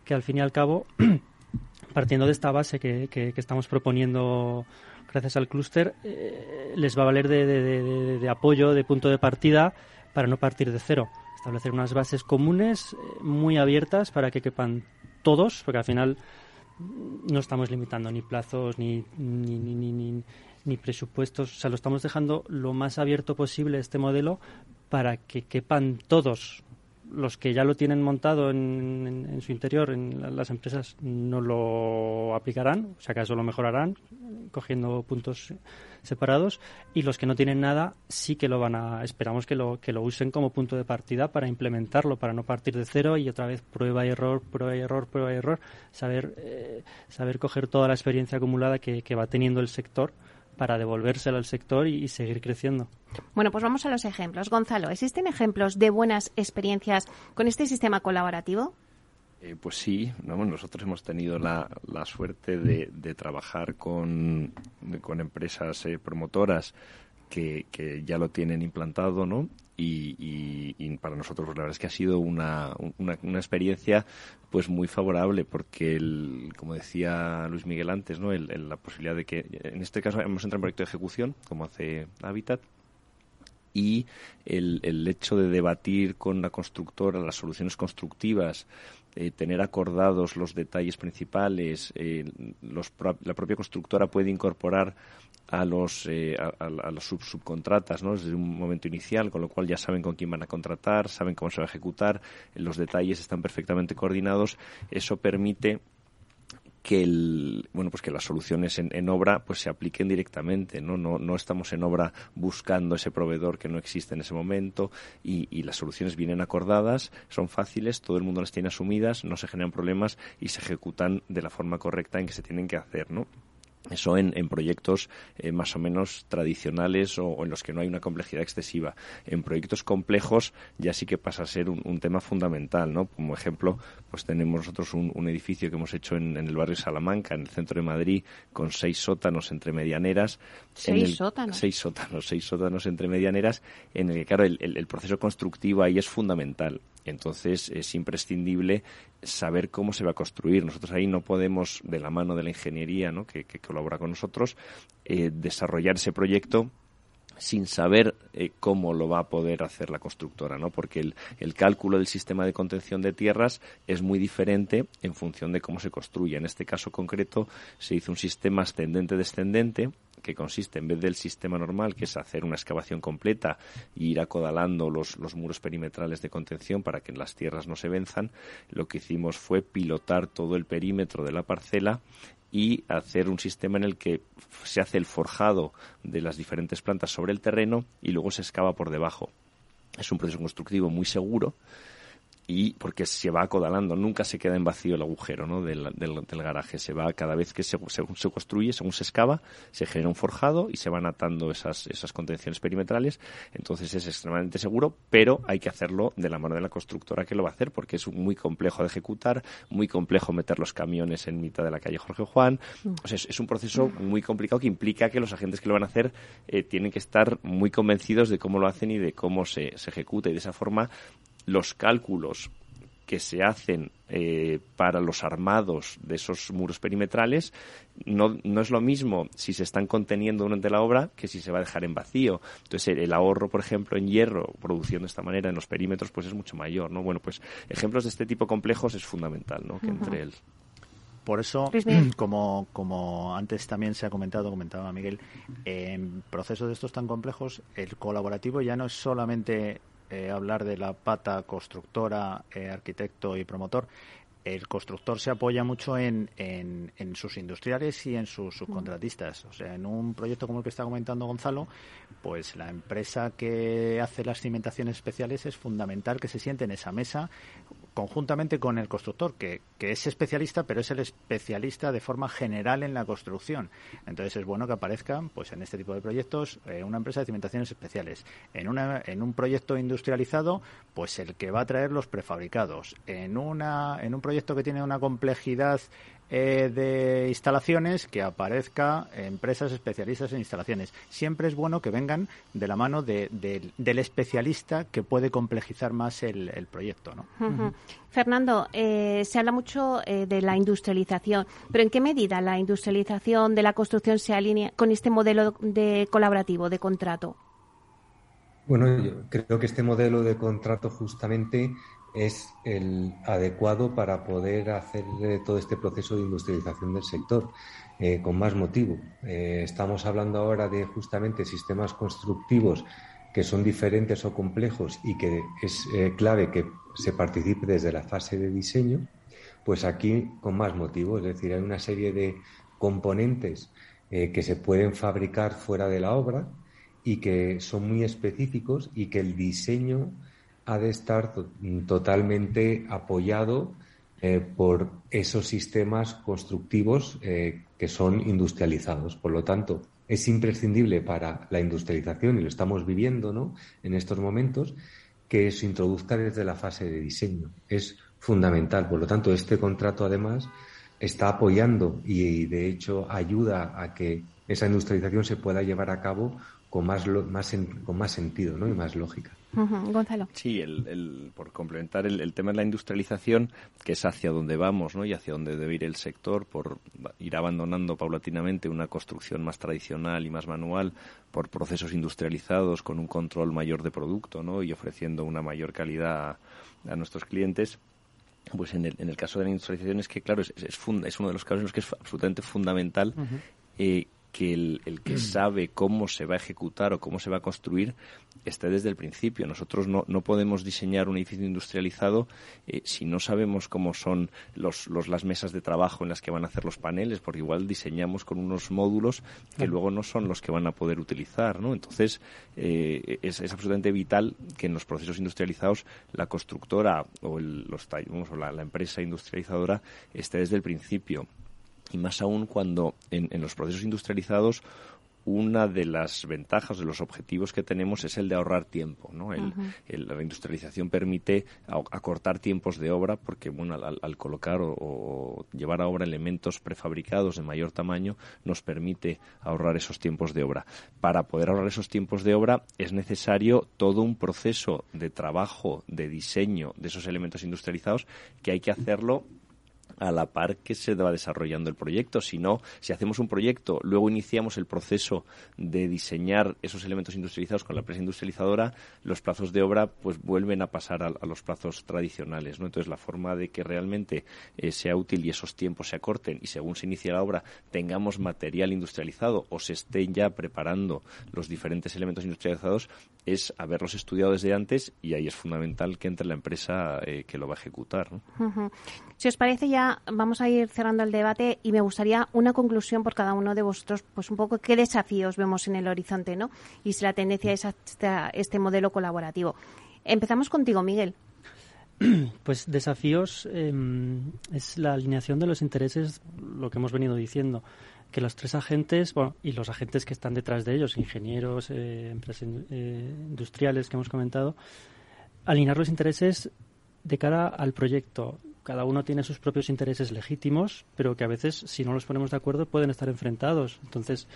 que al fin y al cabo, partiendo de esta base que, estamos proponiendo gracias al clúster, eh, les va a valer de, apoyo, de punto de partida, para no partir de cero. Establecer unas bases comunes eh, muy abiertas para que quepan todos, porque al final no estamos limitando ni plazos ni, ni, ni, ni, ni presupuestos. O sea, lo estamos dejando lo más abierto posible este modelo para que quepan todos los que ya lo tienen montado en, su interior, en las empresas, no lo aplicarán, o sea, acaso lo mejorarán, cogiendo puntos separados, y los que no tienen nada sí que lo van a, esperamos que lo, que lo usen como punto de partida para implementarlo, para no partir de cero y otra vez prueba y error, prueba y error, prueba y error, saber, eh, saber coger toda la experiencia acumulada que va teniendo el sector para devolvérselo al sector y, seguir creciendo. Bueno, pues vamos a los ejemplos. Gonzalo, ¿existen ejemplos de buenas experiencias con este sistema colaborativo? Eh, pues sí, nosotros hemos tenido la, suerte de, trabajar con, con empresas eh, promotoras que, que, ya lo tienen implantado, ¿no? Y, para nosotros la verdad es que ha sido una, una, una, experiencia pues muy favorable porque el, como decía Luis Miguel antes no el, la posibilidad de que en este caso hemos entrado en proyecto de ejecución como hace Habitat y el, el hecho de debatir con la constructora las soluciones constructivas eh, tener acordados los detalles principales, eh, los, la propia constructora puede incorporar a los eh, a, los subcontratas ¿no? desde un momento inicial, con lo cual ya saben con quién van a contratar, saben cómo se va a ejecutar, los detalles están perfectamente coordinados. Eso permite que el, bueno pues que las soluciones en, obra pues se apliquen directamente ¿no? no no estamos en obra buscando ese proveedor que no existe en ese momento y, y, las soluciones vienen acordadas son fáciles todo el mundo las tiene asumidas no se generan problemas y se ejecutan de la forma correcta en que se tienen que hacer no Eso en, en proyectos eh, más o menos tradicionales o, en los que no hay una complejidad excesiva. En proyectos complejos ya sí que pasa a ser un, tema fundamental, ¿no? Como ejemplo, pues tenemos nosotros un, edificio que hemos hecho en, el barrio Salamanca, en el centro de Madrid, con seis sótanos entre medianeras. ¿Seis sótanos? Seis sótanos, seis sótanos entre medianeras, en el que, claro, el proceso constructivo ahí es fundamental. Entonces es imprescindible saber cómo se va a construir. Nosotros ahí no podemos, de la mano de la ingeniería ¿no? que, colabora con nosotros, eh, desarrollar ese proyecto sin saber eh, cómo lo va a poder hacer la constructora, ¿no? Porque el, el, cálculo del sistema de contención de tierras es muy diferente en función de cómo se construye. En este caso concreto se hizo un sistema ascendente-descendente que consiste, en vez del sistema normal, que es hacer una excavación completa y ir acodalando los, los muros perimetrales de contención para que las tierras no se venzan, lo que hicimos fue pilotar todo el perímetro de la parcela y hacer un sistema en el que se hace el forjado de las diferentes plantas sobre el terreno y luego se excava por debajo. Es un proceso constructivo muy seguro y porque se va acodalando, nunca se queda en vacío el agujero ¿no? del, del, garaje, se va cada vez que se, se, construye, según se excava, se genera un forjado y se van atando esas, esas contenciones perimetrales, entonces es extremadamente seguro, pero hay que hacerlo de la mano de la constructora que lo va a hacer porque es muy complejo de ejecutar, muy complejo meter los camiones en mitad de la calle Jorge Juan, mm. o sea, es, un proceso muy complicado que implica que los agentes que lo van a hacer eh, tienen que estar muy convencidos de cómo lo hacen y de cómo se, se ejecuta y de esa forma los cálculos que se hacen eh, para los armados de esos muros perimetrales no, no, es lo mismo si se están conteniendo durante la obra que si se va a dejar en vacío. Entonces, el, ahorro, por ejemplo, en hierro, produciendo de esta manera en los perímetros, pues es mucho mayor, ¿no? Bueno, pues ejemplos de este tipo complejos es fundamental, ¿no? Que entre el... Por eso, como, como antes también se ha comentado, comentaba Miguel, en procesos de estos tan complejos, el colaborativo ya no es solamente eh, hablar de la pata constructora, eh, arquitecto y promotor, el constructor se apoya mucho en, en, sus industriales y en sus subcontratistas. O sea, en un proyecto como el que está comentando Gonzalo, pues la empresa que hace las cimentaciones especiales es fundamental que se siente en esa mesa conjuntamente con el constructor, que, que, es especialista, pero es el especialista de forma general en la construcción. Entonces es bueno que aparezca pues, en este tipo de proyectos eh, una empresa de cimentaciones especiales. En, una, en un proyecto industrializado, pues el que va a traer los prefabricados. En, una, en un proyecto que tiene una complejidad eh, de instalaciones que aparezca empresas especialistas en instalaciones. Siempre es bueno que vengan de la mano del especialista que puede complejizar más el, proyecto. ¿no? Fernando, eh, se habla mucho eh, de la industrialización, pero ¿en qué medida la industrialización de la construcción se alinea con este modelo de colaborativo, de contrato? Bueno, yo creo que este modelo de contrato justamente es el adecuado para poder hacer eh, todo este proceso de industrialización del sector, eh, con más motivo. Eh, estamos hablando ahora de justamente sistemas constructivos que son diferentes o complejos y que es clave que se participe desde la fase de diseño, pues aquí con más motivo, es decir, hay una serie de componentes que se pueden fabricar fuera de la obra y que son muy específicos y que el diseño ha de estar totalmente apoyado eh, por esos sistemas constructivos eh, que son industrializados. Por lo tanto, es imprescindible para la industrialización, y lo estamos viviendo ¿no? en estos momentos, que se introduzca desde la fase de diseño. Es fundamental. Por lo tanto, este contrato, además, está apoyando y, de hecho, ayuda a que esa industrialización se pueda llevar a cabo con más, con más sentido ¿no? y más lógica. Gonzalo. Sí, el, por complementar el, tema de la industrialización, que es hacia donde vamos ¿no? y hacia donde debe ir el sector, por ir abandonando paulatinamente una construcción más tradicional y más manual por procesos industrializados con un control mayor de producto ¿no? y ofreciendo una mayor calidad a, nuestros clientes. Pues en el, en el caso de la industrialización es que, claro, es, es, es uno de los casos en los que es absolutamente fundamental que el, que sabe cómo se va a ejecutar o cómo se va a construir esté desde el principio. Nosotros no, no podemos diseñar un edificio industrializado eh, si no sabemos cómo son los, los, las mesas de trabajo en las que van a hacer los paneles, porque igual diseñamos con unos módulos que luego no son los que van a poder utilizar. ¿no? Entonces, eh, es, es, absolutamente vital que en los procesos industrializados la constructora o, el, los, o la empresa industrializadora esté desde el principio y más aún cuando en, en los procesos industrializados una de las ventajas, de los objetivos que tenemos es el de ahorrar tiempo. ¿no? la industrialización permite acortar tiempos de obra porque bueno, al, colocar o, llevar a obra elementos prefabricados de mayor tamaño nos permite ahorrar esos tiempos de obra. Para poder ahorrar esos tiempos de obra es necesario todo un proceso de trabajo, de diseño de esos elementos industrializados que hay que hacerlo a la par que se va desarrollando el proyecto. Si no, si hacemos un proyecto, luego iniciamos el proceso de diseñar esos elementos industrializados con la empresa industrializadora, los plazos de obra pues vuelven a pasar a, los plazos tradicionales. ¿no? Entonces, la forma de que realmente eh, sea útil y esos tiempos se acorten y según se inicie la obra tengamos material industrializado o se estén ya preparando los diferentes elementos industrializados es haberlos estudiado desde antes y ahí es fundamental que entre la empresa eh, que lo va a ejecutar. Si os parece, ya vamos a ir cerrando el debate y me gustaría una conclusión por cada uno de vosotros, pues un poco qué desafíos vemos en el horizonte, ¿no? Y si la tendencia es este modelo colaborativo. Empezamos contigo, Miguel. Pues desafíos em, es la alineación de los intereses, lo que hemos venido diciendo, que los tres agentes, bueno, y los agentes que están detrás de ellos, ingenieros, eh, empresas eh, industriales que hemos comentado, alinear los intereses de cara al proyecto cada uno tiene sus propios intereses legítimos, pero que a veces, si no los ponemos de acuerdo, pueden estar enfrentados. Entonces,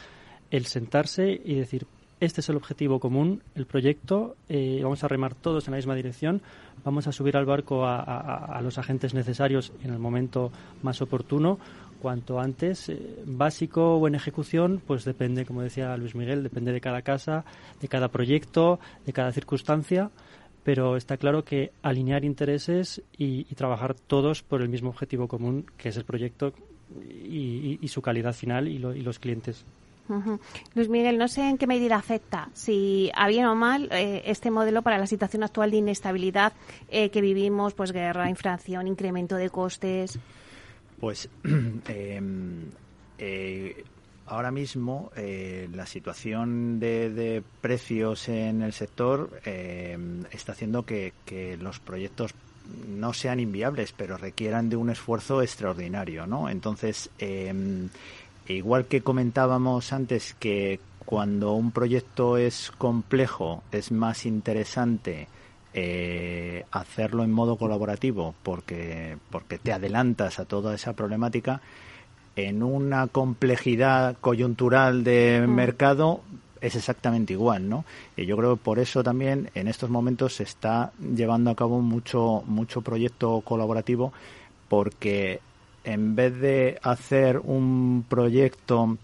el sentarse y decir, este es el objetivo común, el proyecto, eh, vamos a remar todos en la misma dirección, vamos a subir al barco a, los agentes necesarios en el momento más oportuno, cuanto antes. Eh, básico o en ejecución, pues depende, como decía Luis Miguel, depende de cada casa, de cada proyecto, de cada circunstancia pero está claro que alinear intereses y, trabajar todos por el mismo objetivo común, que es el proyecto y, su calidad final y, los clientes. Luis Miguel, no sé en qué medida afecta, si a bien o mal, eh, este modelo para la situación actual de inestabilidad eh, que vivimos, pues guerra, inflación, incremento de costes. Pues em, eh, ahora mismo eh, la situación de, precios en el sector eh, está haciendo que, los proyectos no sean inviables, pero requieran de un esfuerzo extraordinario, ¿no? Entonces, em, igual que comentábamos antes que cuando un proyecto es complejo es más interesante eh, hacerlo en modo colaborativo porque porque te adelantas a toda esa problemática en una complejidad coyuntural de mm. mercado es exactamente igual, ¿no? Y yo creo que por eso también en estos momentos se está llevando a cabo mucho mucho proyecto colaborativo porque en vez de hacer un proyecto,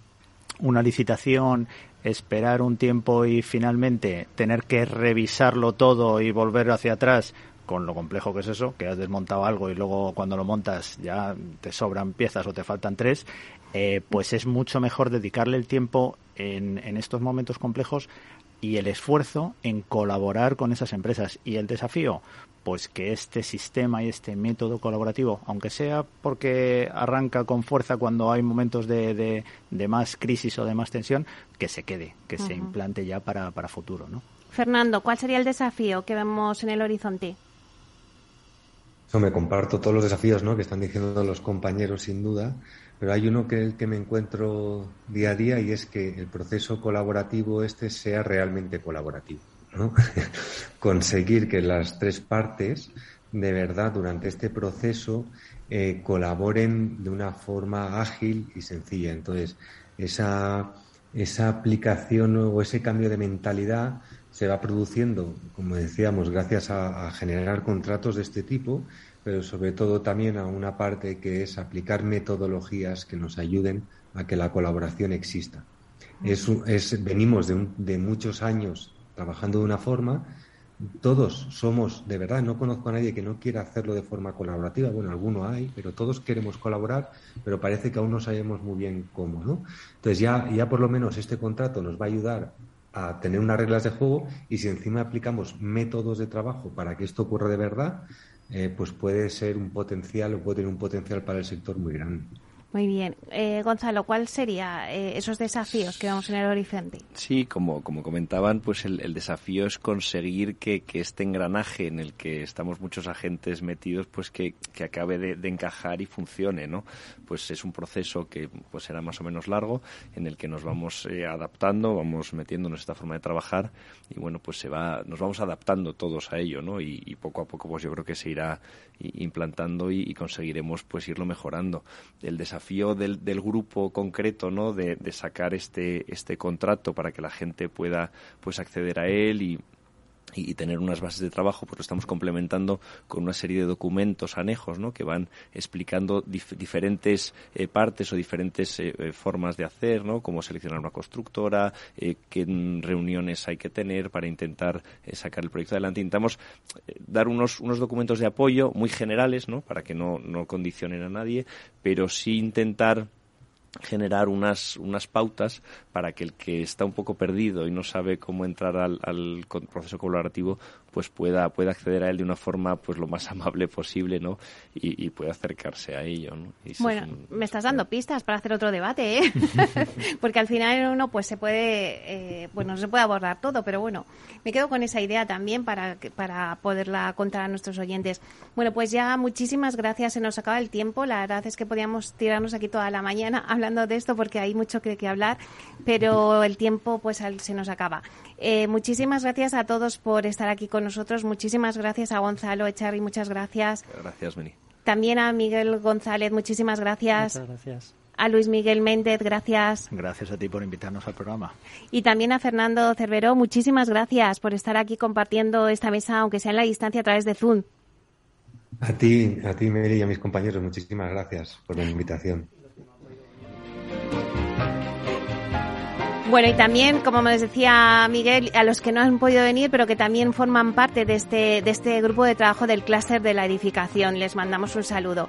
una licitación, esperar un tiempo y finalmente tener que revisarlo todo y volver hacia atrás con lo complejo que es eso, que has desmontado algo y luego cuando lo montas ya te sobran piezas o te faltan tres, eh, pues es mucho mejor dedicarle el tiempo en, en estos momentos complejos y el esfuerzo en colaborar con esas empresas. Y el desafío, pues que este sistema y este método colaborativo, aunque sea porque arranca con fuerza cuando hay momentos de, de, más crisis o de más tensión, que se quede, que se implante ya para, para futuro. ¿no? Fernando, ¿cuál sería el desafío que vemos en el horizonte? Eso me comparto todos los desafíos ¿no? que están diciendo los compañeros sin duda, pero hay uno que, que me encuentro día a día y es que el proceso colaborativo este sea realmente colaborativo. Conseguir que las tres partes de verdad durante este proceso eh, colaboren de una forma ágil y sencilla. Entonces, esa, esa aplicación o ese cambio de mentalidad se va produciendo, como decíamos, gracias a, generar contratos de este tipo, pero sobre todo también a una parte que es aplicar metodologías que nos ayuden a que la colaboración exista. Es, es, venimos de, de muchos años trabajando de una forma, todos somos, de verdad, no conozco a nadie que no quiera hacerlo de forma colaborativa, bueno, alguno hay, pero todos queremos colaborar, pero parece que aún no sabemos muy bien cómo, ¿no? Entonces ya, ya por lo menos este contrato nos va a ayudar a tener unas reglas de juego y si encima aplicamos métodos de trabajo para que esto ocurra de verdad, eh, pues puede ser un potencial o puede tener un potencial para el sector muy grande. Muy bien. Eh, Gonzalo, ¿cuáles serían eh, esos desafíos que vamos en el horizonte? Sí, como, como comentaban, pues el, desafío es conseguir que, este engranaje en el que estamos muchos agentes metidos, pues que, acabe de, encajar y funcione, ¿no? Pues es un proceso que pues será más o menos largo, en el que nos vamos eh, adaptando, vamos metiéndonos esta forma de trabajar y bueno, pues se va, nos vamos adaptando todos a ello, ¿no? Y, poco a poco, pues yo creo que se irá implantando y, y conseguiremos pues irlo mejorando. El desafío del, del grupo concreto, ¿no? De, sacar este, este contrato para que la gente pueda pues acceder a él y, y, tener unas bases de trabajo, pues lo estamos complementando con una serie de documentos anejos, ¿no? Que van explicando diferentes eh, partes o diferentes eh, eh, formas de hacer, ¿no? Cómo seleccionar una constructora, qué reuniones hay que tener para intentar sacar el proyecto adelante. Intentamos dar unos, unos documentos de apoyo muy generales, ¿no? Para que no, no condicionen a nadie, pero sí intentar generar unas, unas pautas para que el que está un poco perdido y no sabe cómo entrar al, al proceso colaborativo pues pueda, pueda acceder a él de una forma pues lo más amable posible, ¿no? Y, y pueda acercarse a ello, ¿no? bueno, me estás dando pistas para hacer otro debate, ¿eh? Porque al final uno pues se puede, eh, bueno, no se puede abordar todo, pero bueno, me quedo con esa idea también para, para poderla contar a nuestros oyentes. Bueno, pues ya muchísimas gracias, se nos acaba el tiempo, la verdad es que podíamos tirarnos aquí toda la mañana hablando de esto porque hay mucho que, que hablar, pero el tiempo pues se nos acaba. Eh, muchísimas gracias a todos por estar aquí con nosotros. Muchísimas gracias a Gonzalo Echarri, muchas gracias. Gracias, Meni. También a Miguel González, muchísimas gracias. Muchas gracias. A Luis Miguel Méndez, gracias. Gracias a ti por invitarnos al programa. Y también a Fernando Cerveró, muchísimas gracias por estar aquí compartiendo esta mesa, aunque sea en la distancia a través de Zoom. A ti, a ti, Mary, y a mis compañeros, muchísimas gracias por la invitación. Bueno, y también, como me decía Miguel, a los que no han podido venir, pero que también forman parte de este, de este grupo de trabajo del clúster de la edificación, les mandamos un saludo.